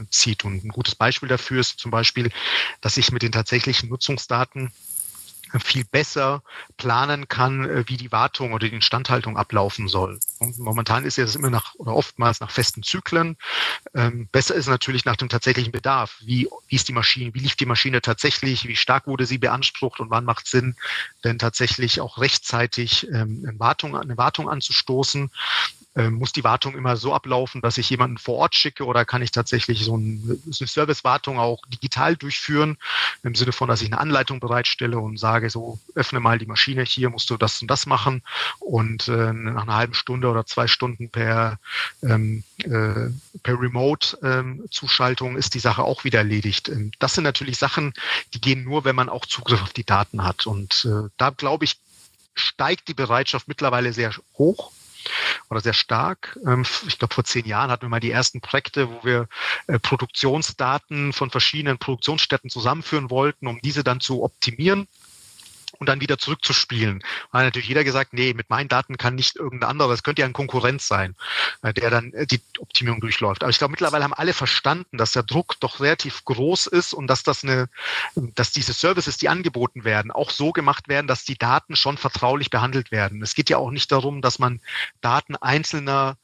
zieht. Und ein gutes Beispiel dafür ist zum Beispiel, dass ich mit den tatsächlichen Nutzungsdaten viel besser planen kann, äh, wie die Wartung oder die Instandhaltung ablaufen soll. Und momentan ist ja das immer nach oder oftmals nach festen Zyklen. Ähm, besser ist natürlich nach dem tatsächlichen Bedarf. Wie, wie ist die Maschine, wie lief die Maschine tatsächlich, wie stark wurde sie beansprucht und wann macht es Sinn, denn tatsächlich auch rechtzeitig ähm, eine, Wartung, eine Wartung anzustoßen muss die Wartung immer so ablaufen, dass ich jemanden vor Ort schicke oder kann ich tatsächlich so eine Servicewartung auch digital durchführen, im Sinne von, dass ich eine Anleitung bereitstelle und sage, so öffne mal die Maschine, hier musst du das und das machen. Und äh, nach einer halben Stunde oder zwei Stunden per, ähm, äh, per Remote-Zuschaltung ähm, ist die Sache auch wieder erledigt. Ähm, das sind natürlich Sachen, die gehen nur, wenn man auch Zugriff auf die Daten hat. Und äh, da glaube ich, steigt die Bereitschaft mittlerweile sehr hoch oder sehr stark. Ähm, ich glaube, vor zehn Jahren hatten wir mal die ersten Projekte, wo wir äh, Produktionsdaten von verschiedenen Produktionsstätten zusammenführen wollten, um diese dann zu optimieren und dann wieder zurückzuspielen. Da hat natürlich jeder gesagt, nee, mit meinen Daten kann nicht irgendein anderer, das könnte ja ein Konkurrent sein, äh, der dann äh, die Optimierung durchläuft. Aber ich glaube, mittlerweile haben alle verstanden, dass der Druck doch relativ groß ist und dass das eine, dass diese Services, die angeboten werden, auch so gemacht werden, dass die Daten schon vertraulich behandelt werden. Es geht ja auch nicht darum, dass man Daten einzelner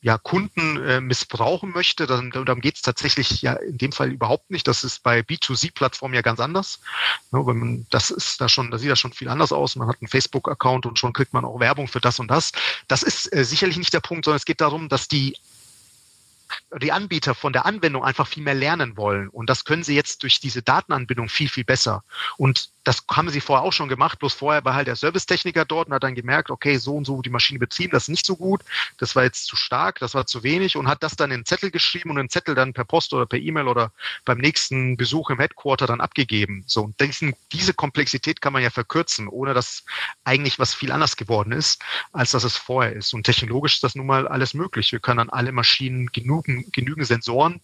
ja, Kunden äh, missbrauchen möchte, dann, dann geht es tatsächlich ja in dem Fall überhaupt nicht. Das ist bei B2C-Plattformen ja ganz anders. Ja, wenn man, das ist da schon, da sieht das schon viel anders aus. Man hat einen Facebook-Account und schon kriegt man auch Werbung für das und das. Das ist äh, sicherlich nicht der Punkt, sondern es geht darum, dass die die Anbieter von der Anwendung einfach viel mehr lernen wollen. Und das können sie jetzt durch diese Datenanbindung viel, viel besser. Und das haben sie vorher auch schon gemacht, bloß vorher war halt der Servicetechniker dort und hat dann gemerkt, okay, so und so die Maschine betrieben, das ist nicht so gut, das war jetzt zu stark, das war zu wenig und hat das dann in Zettel geschrieben und einen Zettel dann per Post oder per E-Mail oder beim nächsten Besuch im Headquarter dann abgegeben. So, und diesen, diese Komplexität kann man ja verkürzen, ohne dass eigentlich was viel anders geworden ist, als dass es vorher ist. Und technologisch ist das nun mal alles möglich. Wir können an alle Maschinen genügend, genügend Sensoren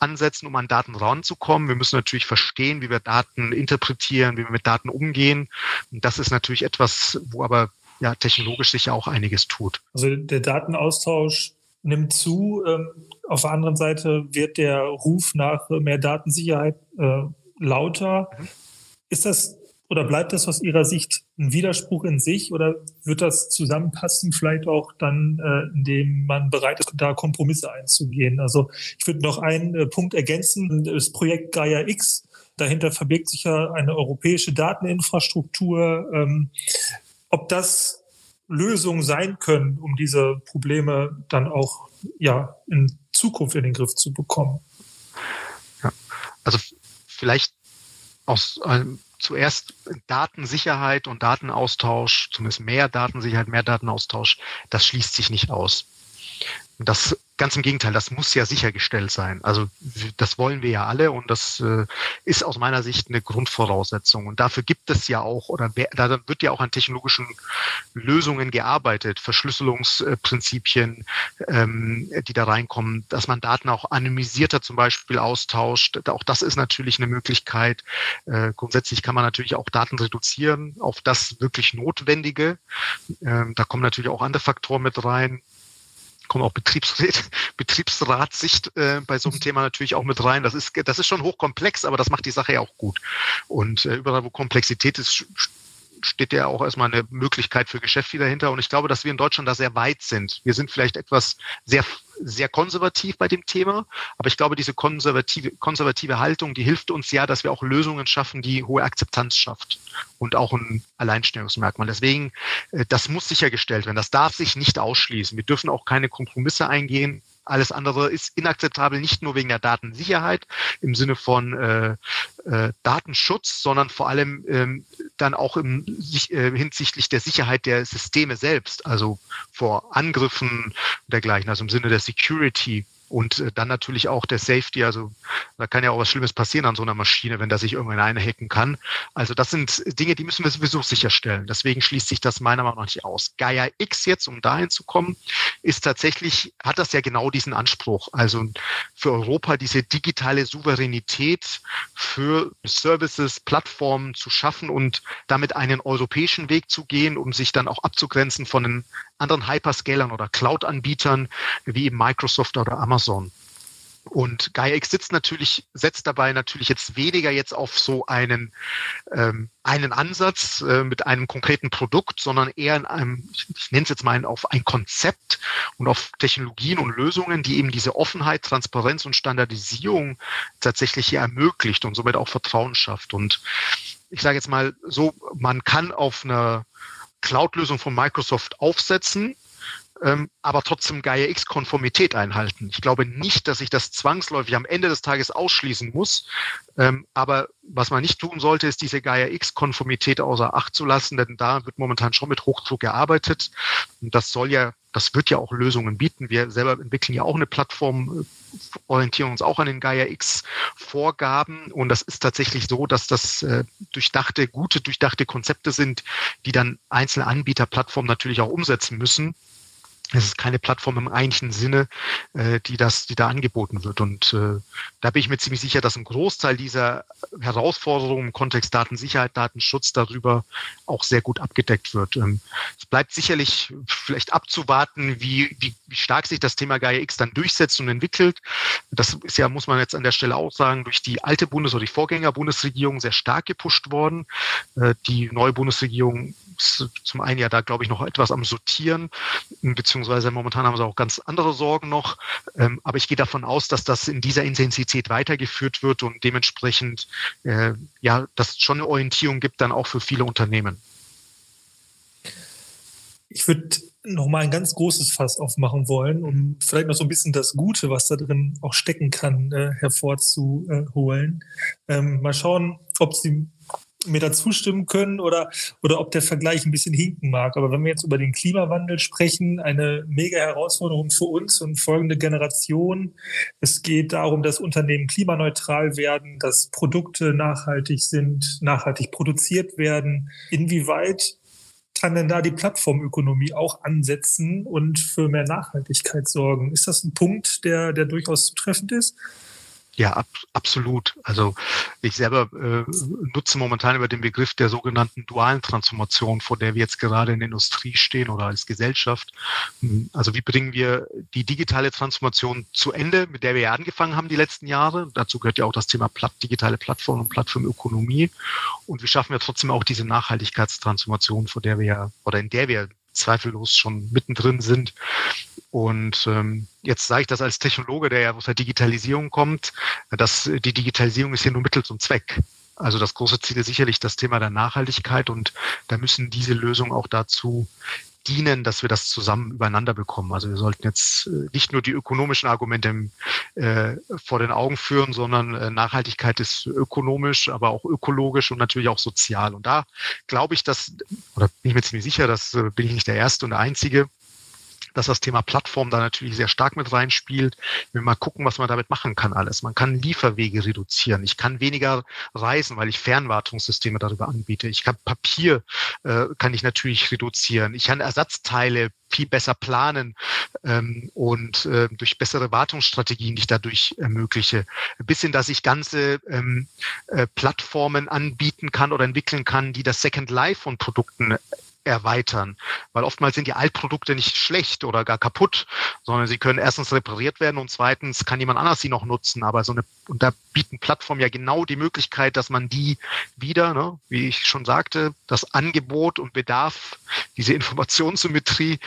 ansetzen, um an Daten ranzukommen. Wir müssen natürlich verstehen, wie wir Daten interpretieren, wie wir mit Daten umgehen. Und das ist natürlich etwas, wo aber ja technologisch sich ja auch einiges tut. Also der Datenaustausch nimmt zu. Ähm, auf der anderen Seite wird der Ruf nach mehr Datensicherheit äh, lauter. Mhm. Ist das oder bleibt das aus Ihrer Sicht ein Widerspruch in sich oder wird das zusammenpassen, vielleicht auch dann, äh, indem man bereit ist, da Kompromisse einzugehen? Also ich würde noch einen äh, Punkt ergänzen. Das Projekt Gaia X Dahinter verbirgt sich ja eine europäische Dateninfrastruktur. Ähm, ob das Lösungen sein können, um diese Probleme dann auch ja in Zukunft in den Griff zu bekommen. Ja, also vielleicht aus ähm, zuerst Datensicherheit und Datenaustausch, zumindest mehr Datensicherheit, mehr Datenaustausch, das schließt sich nicht aus. Das Ganz im Gegenteil, das muss ja sichergestellt sein. Also das wollen wir ja alle und das äh, ist aus meiner Sicht eine Grundvoraussetzung. Und dafür gibt es ja auch, oder da wird ja auch an technologischen Lösungen gearbeitet, Verschlüsselungsprinzipien, ähm, die da reinkommen, dass man Daten auch anonymisierter zum Beispiel austauscht. Auch das ist natürlich eine Möglichkeit. Äh, grundsätzlich kann man natürlich auch Daten reduzieren auf das wirklich Notwendige. Ähm, da kommen natürlich auch andere Faktoren mit rein kommt auch Betriebsrat, Betriebsratssicht äh, bei so einem Thema natürlich auch mit rein. Das ist, das ist schon hochkomplex, aber das macht die Sache ja auch gut. Und äh, überall, wo Komplexität ist, steht ja auch erstmal eine Möglichkeit für Geschäft wieder hinter. Und ich glaube, dass wir in Deutschland da sehr weit sind. Wir sind vielleicht etwas sehr, sehr konservativ bei dem Thema, aber ich glaube, diese konservative, konservative Haltung, die hilft uns ja, dass wir auch Lösungen schaffen, die hohe Akzeptanz schafft und auch ein Alleinstellungsmerkmal. Deswegen, äh, das muss sichergestellt werden. Das darf sich nicht ausschließen. Wir dürfen auch keine Kompromisse eingehen alles andere ist inakzeptabel, nicht nur wegen der Datensicherheit im Sinne von äh, äh, Datenschutz, sondern vor allem ähm, dann auch im, äh, hinsichtlich der Sicherheit der Systeme selbst, also vor Angriffen dergleichen, also im Sinne der Security und äh, dann natürlich auch der Safety, also da kann ja auch was Schlimmes passieren an so einer Maschine, wenn da sich irgendwann einhacken kann. Also das sind Dinge, die müssen wir sowieso sicherstellen. Deswegen schließt sich das meiner Meinung nach nicht aus. Gaia X jetzt, um dahin zu kommen, ist tatsächlich, hat das ja genau diesen Anspruch. Also für Europa diese digitale Souveränität für Services, Plattformen zu schaffen und damit einen europäischen Weg zu gehen, um sich dann auch abzugrenzen von den anderen Hyperscalern oder Cloud-Anbietern wie Microsoft oder Amazon. Und GaiaX sitzt natürlich, setzt dabei natürlich jetzt weniger jetzt auf so einen, ähm, einen Ansatz äh, mit einem konkreten Produkt, sondern eher in einem, ich nenne es jetzt mal auf ein Konzept und auf Technologien und Lösungen, die eben diese Offenheit, Transparenz und Standardisierung tatsächlich hier ermöglicht und somit auch Vertrauen schafft. Und ich sage jetzt mal so, man kann auf einer Cloud-Lösung von Microsoft aufsetzen, ähm, aber trotzdem Gaia X-Konformität einhalten. Ich glaube nicht, dass ich das zwangsläufig am Ende des Tages ausschließen muss. Ähm, aber was man nicht tun sollte, ist diese Gaia X-Konformität außer Acht zu lassen, denn da wird momentan schon mit Hochdruck gearbeitet. Und das soll ja, das wird ja auch Lösungen bieten. Wir selber entwickeln ja auch eine Plattform, äh, orientieren uns auch an den Gaia X Vorgaben. Und das ist tatsächlich so, dass das äh, durchdachte, gute, durchdachte Konzepte sind, die dann einzelne Anbieter, Plattformen natürlich auch umsetzen müssen. Es ist keine Plattform im eigentlichen Sinne, äh, die das, die da angeboten wird. Und äh, da bin ich mir ziemlich sicher, dass ein Großteil dieser Herausforderungen im Kontext Datensicherheit, Datenschutz darüber auch sehr gut abgedeckt wird. Ähm, es bleibt sicherlich vielleicht abzuwarten, wie, wie, wie stark sich das Thema Gaia X dann durchsetzt und entwickelt. Das ist ja, muss man jetzt an der Stelle auch sagen, durch die alte Bundes- oder die Vorgänger-Bundesregierung sehr stark gepusht worden. Äh, die neue Bundesregierung ist zum einen ja da, glaube ich, noch etwas am Sortieren, beziehungsweise momentan haben sie auch ganz andere Sorgen noch. Ähm, aber ich gehe davon aus, dass das in dieser Intensität weitergeführt wird und dementsprechend äh, ja, dass schon eine Orientierung gibt dann auch für viele Unternehmen. Ich würde nochmal ein ganz großes Fass aufmachen wollen, um vielleicht noch so ein bisschen das Gute, was da drin auch stecken kann, äh, hervorzuholen. Ähm, mal schauen, ob Sie mir da zustimmen können oder, oder ob der Vergleich ein bisschen hinken mag. Aber wenn wir jetzt über den Klimawandel sprechen, eine mega Herausforderung für uns und folgende Generation. Es geht darum, dass Unternehmen klimaneutral werden, dass Produkte nachhaltig sind, nachhaltig produziert werden. Inwieweit kann denn da die Plattformökonomie auch ansetzen und für mehr Nachhaltigkeit sorgen? Ist das ein Punkt, der, der durchaus zutreffend ist? Ja, ab, absolut. Also ich selber äh, nutze momentan über den Begriff der sogenannten dualen Transformation, vor der wir jetzt gerade in der Industrie stehen oder als Gesellschaft. Also wie bringen wir die digitale Transformation zu Ende, mit der wir ja angefangen haben die letzten Jahre. Dazu gehört ja auch das Thema Platt, digitale Plattform und Plattformökonomie. Und wie schaffen wir trotzdem auch diese Nachhaltigkeitstransformation, vor der wir ja oder in der wir zweifellos schon mittendrin sind. Und ähm, jetzt sage ich das als Technologe, der ja aus der Digitalisierung kommt, dass die Digitalisierung ist ja nur Mittel zum Zweck. Also das große Ziel ist sicherlich das Thema der Nachhaltigkeit und da müssen diese Lösungen auch dazu dienen, dass wir das zusammen übereinander bekommen. Also wir sollten jetzt äh, nicht nur die ökonomischen Argumente äh, vor den Augen führen, sondern äh, Nachhaltigkeit ist ökonomisch, aber auch ökologisch und natürlich auch sozial. Und da glaube ich, dass, oder bin ich mir ziemlich sicher, das äh, bin ich nicht der Erste und der Einzige, dass das Thema Plattform da natürlich sehr stark mit reinspielt. Wir mal gucken, was man damit machen kann alles. Man kann Lieferwege reduzieren. Ich kann weniger reisen, weil ich Fernwartungssysteme darüber anbiete. Ich kann Papier, äh, kann ich natürlich reduzieren. Ich kann Ersatzteile viel besser planen ähm, und äh, durch bessere Wartungsstrategien, die ich dadurch ermögliche, bis hin, dass ich ganze ähm, äh, Plattformen anbieten kann oder entwickeln kann, die das Second Life von Produkten erweitern. Weil oftmals sind die Altprodukte nicht schlecht oder gar kaputt, sondern sie können erstens repariert werden und zweitens kann jemand anders sie noch nutzen. Aber so eine, und da bieten Plattformen ja genau die Möglichkeit, dass man die wieder, ne, wie ich schon sagte, das Angebot und Bedarf, diese Informationssymmetrie,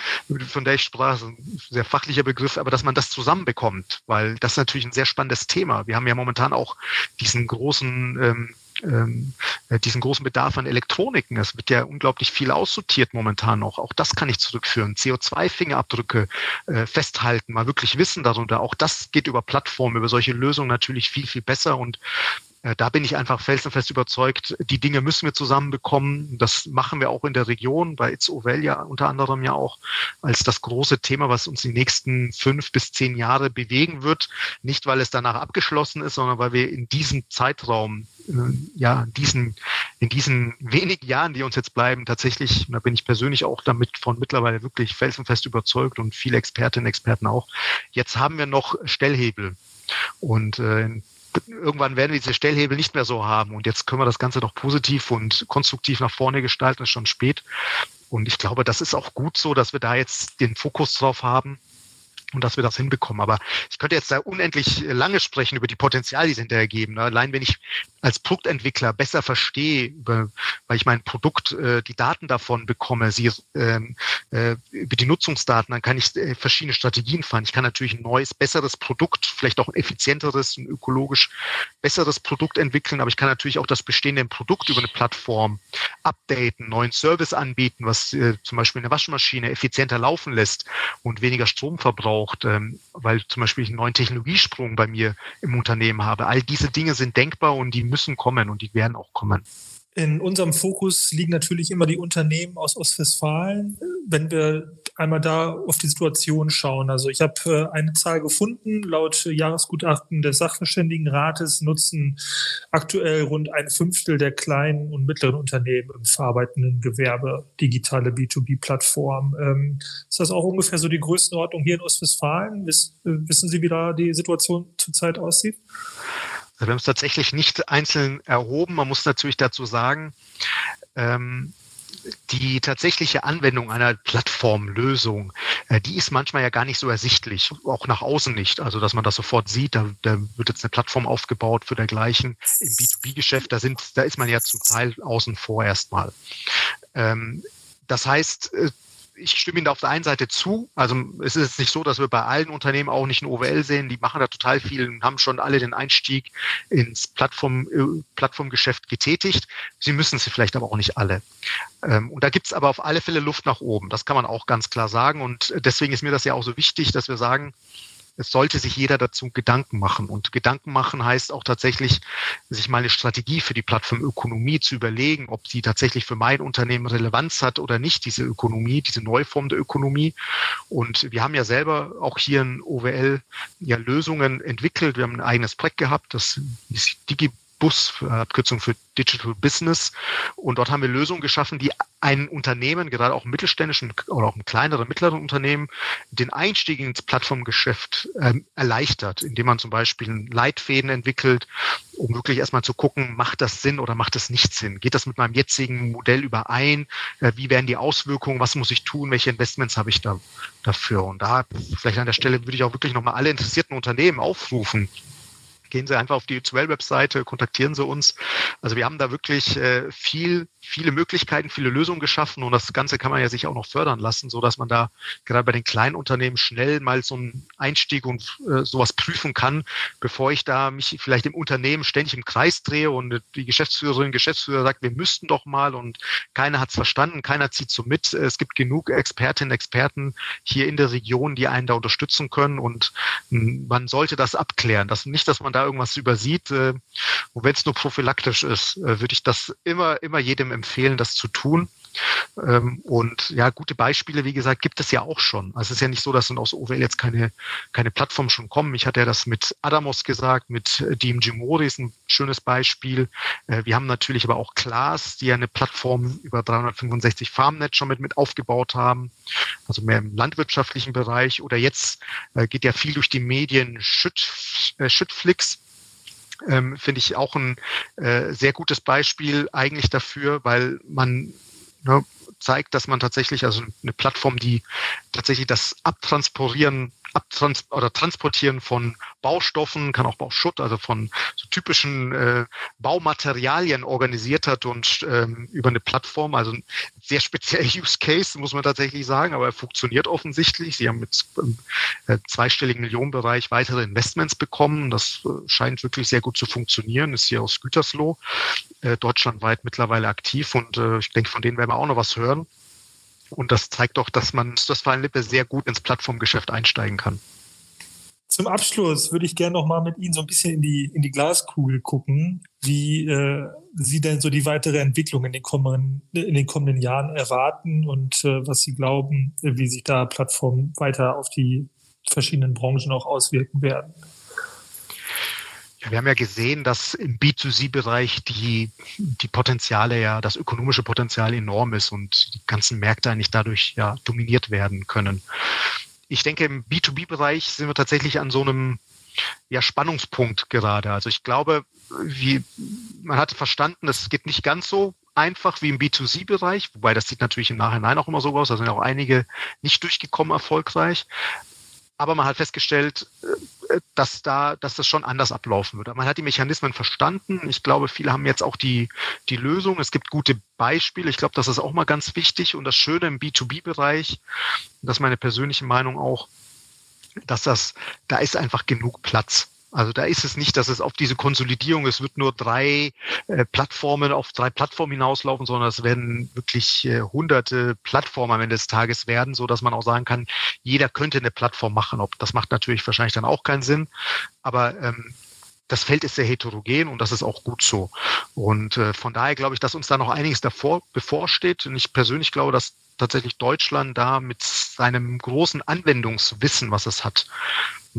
von der ich sprach, ein sehr fachlicher Begriff, aber dass man das zusammenbekommt, weil das ist natürlich ein sehr spannendes Thema. Wir haben ja momentan auch diesen großen ähm, ähm, äh, diesen großen Bedarf an Elektroniken. Es wird ja unglaublich viel aussortiert momentan noch. Auch das kann ich zurückführen. CO2-Fingerabdrücke äh, festhalten, mal wirklich wissen darunter. Auch das geht über Plattformen, über solche Lösungen natürlich viel, viel besser. Und da bin ich einfach felsenfest überzeugt, die Dinge müssen wir zusammenbekommen. Das machen wir auch in der Region, bei It's Ovel ja unter anderem ja auch als das große Thema, was uns die nächsten fünf bis zehn Jahre bewegen wird. Nicht, weil es danach abgeschlossen ist, sondern weil wir in diesem Zeitraum, äh, ja, in diesen, in diesen wenigen Jahren, die uns jetzt bleiben, tatsächlich, da bin ich persönlich auch damit von mittlerweile wirklich felsenfest überzeugt und viele Expertinnen und Experten auch. Jetzt haben wir noch Stellhebel. Und äh, irgendwann werden wir diese Stellhebel nicht mehr so haben. Und jetzt können wir das Ganze doch positiv und konstruktiv nach vorne gestalten. Es ist schon spät. Und ich glaube, das ist auch gut so, dass wir da jetzt den Fokus drauf haben und dass wir das hinbekommen. Aber ich könnte jetzt da unendlich lange sprechen über die Potenziale, die es hinterher geben. Allein wenn ich als Produktentwickler besser verstehe, weil ich mein Produkt, äh, die Daten davon bekomme, sie ähm, äh, über die Nutzungsdaten, dann kann ich äh, verschiedene Strategien fahren. Ich kann natürlich ein neues, besseres Produkt, vielleicht auch ein effizienteres, ein ökologisch besseres Produkt entwickeln, aber ich kann natürlich auch das bestehende Produkt über eine Plattform updaten, neuen Service anbieten, was äh, zum Beispiel eine Waschmaschine effizienter laufen lässt und weniger Strom verbraucht, ähm, weil zum Beispiel ich einen neuen Technologiesprung bei mir im Unternehmen habe. All diese Dinge sind denkbar und die müssen kommen und die werden auch kommen. In unserem Fokus liegen natürlich immer die Unternehmen aus Ostwestfalen. Wenn wir einmal da auf die Situation schauen. Also ich habe äh, eine Zahl gefunden. Laut Jahresgutachten des Sachverständigenrates nutzen aktuell rund ein Fünftel der kleinen und mittleren Unternehmen im verarbeitenden Gewerbe digitale B2B-Plattformen. Ähm, ist das auch ungefähr so die Größenordnung hier in Ostwestfalen? Äh, wissen Sie, wie da die Situation zurzeit aussieht? Also wir haben es tatsächlich nicht einzeln erhoben. Man muss natürlich dazu sagen, ähm, die tatsächliche Anwendung einer Plattformlösung, äh, die ist manchmal ja gar nicht so ersichtlich, auch nach außen nicht. Also, dass man das sofort sieht, da, da wird jetzt eine Plattform aufgebaut für dergleichen. Im B2B-Geschäft, da da ist man ja zum Teil außen vor erstmal. Ähm, das heißt, äh, ich stimme Ihnen da auf der einen Seite zu. Also es ist nicht so, dass wir bei allen Unternehmen auch nicht ein OWL sehen. Die machen da total viel und haben schon alle den Einstieg ins Plattform, äh, Plattformgeschäft getätigt. Sie müssen sie vielleicht aber auch nicht alle. Ähm, und da gibt es aber auf alle Fälle Luft nach oben. Das kann man auch ganz klar sagen. Und deswegen ist mir das ja auch so wichtig, dass wir sagen, es sollte sich jeder dazu Gedanken machen. Und Gedanken machen heißt auch tatsächlich, sich mal eine Strategie für die Plattformökonomie zu überlegen, ob sie tatsächlich für mein Unternehmen Relevanz hat oder nicht, diese Ökonomie, diese Neuform der Ökonomie. Und wir haben ja selber auch hier in OWL ja Lösungen entwickelt. Wir haben ein eigenes Projekt gehabt, das ist Digi Bus, Abkürzung für Digital Business. Und dort haben wir Lösungen geschaffen, die ein Unternehmen, gerade auch mittelständischen oder auch ein kleineren, mittleren Unternehmen, den Einstieg ins Plattformgeschäft ähm, erleichtert, indem man zum Beispiel Leitfäden entwickelt, um wirklich erstmal zu gucken, macht das Sinn oder macht das nicht Sinn? Geht das mit meinem jetzigen Modell überein? Äh, wie werden die Auswirkungen? Was muss ich tun? Welche Investments habe ich da dafür? Und da vielleicht an der Stelle würde ich auch wirklich nochmal alle interessierten Unternehmen aufrufen, gehen Sie einfach auf die U2-Webseite, kontaktieren Sie uns. Also wir haben da wirklich äh, viel, viele Möglichkeiten, viele Lösungen geschaffen und das Ganze kann man ja sich auch noch fördern lassen, so dass man da gerade bei den kleinen Unternehmen schnell mal so einen Einstieg und äh, sowas prüfen kann, bevor ich da mich vielleicht im Unternehmen ständig im Kreis drehe und die Geschäftsführerin, Geschäftsführer sagt, wir müssten doch mal und keiner hat es verstanden, keiner zieht so mit. Es gibt genug Expertinnen, Experten hier in der Region, die einen da unterstützen können und hm, man sollte das abklären. Das nicht, dass man da da irgendwas übersieht. Äh, und wenn es nur prophylaktisch ist, äh, würde ich das immer, immer jedem empfehlen, das zu tun. Ähm, und ja, gute Beispiele, wie gesagt, gibt es ja auch schon. Also es ist ja nicht so, dass aus OWL jetzt keine, keine Plattform schon kommen. Ich hatte ja das mit Adamos gesagt, mit DMG Mori ist ein schönes Beispiel. Äh, wir haben natürlich aber auch Klaas, die ja eine Plattform über 365 Farmnet schon mit, mit aufgebaut haben, also mehr im landwirtschaftlichen Bereich. Oder jetzt äh, geht ja viel durch die Medien Schütt, äh, Schüttflix. Ähm, finde ich auch ein äh, sehr gutes Beispiel eigentlich dafür, weil man ne, zeigt, dass man tatsächlich, also eine Plattform, die tatsächlich das Abtransportieren Abtrans oder Transportieren von Baustoffen, kann auch Bauschutt, also von so typischen äh, Baumaterialien organisiert hat und ähm, über eine Plattform, also ein sehr spezieller Use Case, muss man tatsächlich sagen, aber er funktioniert offensichtlich. Sie haben mit äh, zweistelligen Millionenbereich weitere Investments bekommen. Das äh, scheint wirklich sehr gut zu funktionieren, ist hier aus Gütersloh äh, deutschlandweit mittlerweile aktiv und äh, ich denke, von denen werden wir auch noch was hören. Und das zeigt doch, dass man das Lippe sehr gut ins Plattformgeschäft einsteigen kann. Zum Abschluss würde ich gerne noch mal mit Ihnen so ein bisschen in die, in die Glaskugel gucken, wie äh, Sie denn so die weitere Entwicklung in den kommenden, in den kommenden Jahren erwarten und äh, was Sie glauben, wie sich da Plattformen weiter auf die verschiedenen Branchen auch auswirken werden. Wir haben ja gesehen, dass im B2C-Bereich die, die Potenziale ja, das ökonomische Potenzial enorm ist und die ganzen Märkte eigentlich dadurch ja dominiert werden können. Ich denke, im B2B-Bereich sind wir tatsächlich an so einem ja, Spannungspunkt gerade. Also ich glaube, wie, man hat verstanden, es geht nicht ganz so einfach wie im B2C-Bereich, wobei das sieht natürlich im Nachhinein auch immer so aus, da sind auch einige nicht durchgekommen erfolgreich. Aber man hat festgestellt, dass da, dass das schon anders ablaufen würde. Man hat die Mechanismen verstanden. Ich glaube, viele haben jetzt auch die, die Lösung. Es gibt gute Beispiele. Ich glaube, das ist auch mal ganz wichtig. Und das Schöne im B2B-Bereich, das ist meine persönliche Meinung auch, dass das, da ist einfach genug Platz. Also da ist es nicht, dass es auf diese Konsolidierung, es wird nur drei äh, Plattformen auf drei Plattformen hinauslaufen, sondern es werden wirklich äh, hunderte Plattformen am Ende des Tages werden, so dass man auch sagen kann, jeder könnte eine Plattform machen. Ob das macht natürlich wahrscheinlich dann auch keinen Sinn, aber ähm, das Feld ist sehr heterogen und das ist auch gut so. Und äh, von daher glaube ich, dass uns da noch einiges davor bevorsteht. Und ich persönlich glaube, dass tatsächlich Deutschland da mit seinem großen Anwendungswissen, was es hat,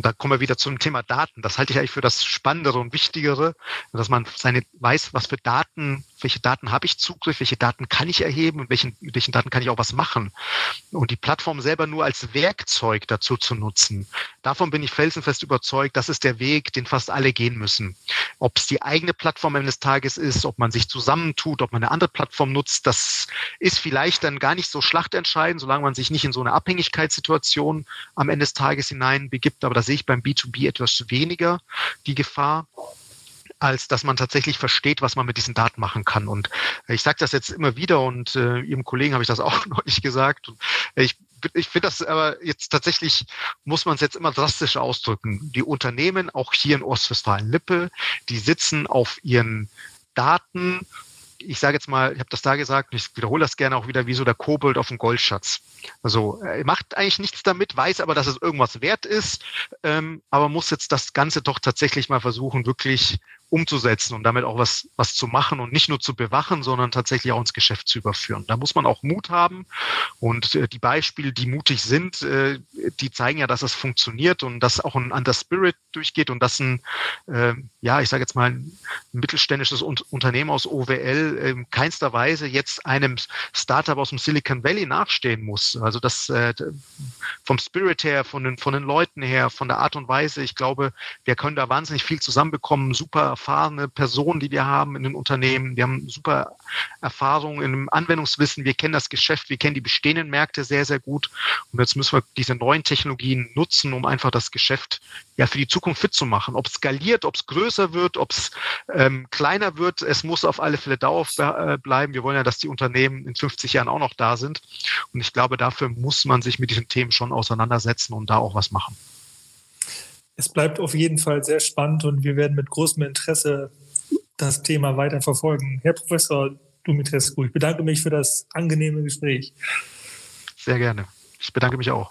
und da kommen wir wieder zum Thema Daten. Das halte ich eigentlich für das Spannendere und Wichtigere, dass man seine weiß, was für Daten welche Daten habe ich Zugriff, welche Daten kann ich erheben und welchen, mit welchen Daten kann ich auch was machen. Und die Plattform selber nur als Werkzeug dazu zu nutzen. Davon bin ich felsenfest überzeugt, das ist der Weg, den fast alle gehen müssen. Ob es die eigene Plattform eines Tages ist, ob man sich zusammentut, ob man eine andere Plattform nutzt, das ist vielleicht dann gar nicht so schlachtentscheidend, solange man sich nicht in so eine Abhängigkeitssituation am Ende des Tages hinein begibt. Aber da sehe ich beim B2B etwas weniger die Gefahr. als dass man tatsächlich versteht, was man mit diesen Daten machen kann. Und ich sage das jetzt immer wieder und äh, Ihrem Kollegen habe ich das auch neulich gesagt. Und ich ich finde das aber jetzt tatsächlich, muss man es jetzt immer drastisch ausdrücken. Die Unternehmen, auch hier in Ostwestfalen-Lippe, die sitzen auf ihren Daten ich sage jetzt mal, ich habe das da gesagt, ich wiederhole das gerne auch wieder, wie so der Kobold auf dem Goldschatz. Also er macht eigentlich nichts damit, weiß aber, dass es irgendwas wert ist, ähm, aber muss jetzt das Ganze doch tatsächlich mal versuchen, wirklich umzusetzen und damit auch was, was zu machen und nicht nur zu bewachen, sondern tatsächlich auch ins Geschäft zu überführen. Da muss man auch Mut haben und äh, die Beispiele, die mutig sind, äh, die zeigen ja, dass es funktioniert und dass auch ein Under Spirit durchgeht und dass ein, äh, ja, ich sage jetzt mal, ein mittelständisches Unternehmen aus OWL in keinster Weise jetzt einem Startup aus dem Silicon Valley nachstehen muss. Also das äh, vom Spirit her, von den, von den Leuten her, von der Art und Weise, ich glaube, wir können da wahnsinnig viel zusammenbekommen, super erfahrene Personen, die wir haben in den Unternehmen. Wir haben super Erfahrungen im Anwendungswissen. Wir kennen das Geschäft, wir kennen die bestehenden Märkte sehr, sehr gut. Und jetzt müssen wir diese neuen Technologien nutzen, um einfach das Geschäft ja für die Zukunft fit zu machen. Ob es skaliert, ob es größer wird, ob es ähm, kleiner wird, es muss auf alle Fälle dauerhaft äh, bleiben. Wir wollen ja, dass die Unternehmen in 50 Jahren auch noch da sind. Und ich glaube, dafür muss man sich mit diesen Themen schon auseinandersetzen und da auch was machen es bleibt auf jeden Fall sehr spannend und wir werden mit großem Interesse das Thema weiter verfolgen. Herr Professor Dumitrescu, ich bedanke mich für das angenehme Gespräch. Sehr gerne. Ich bedanke mich auch.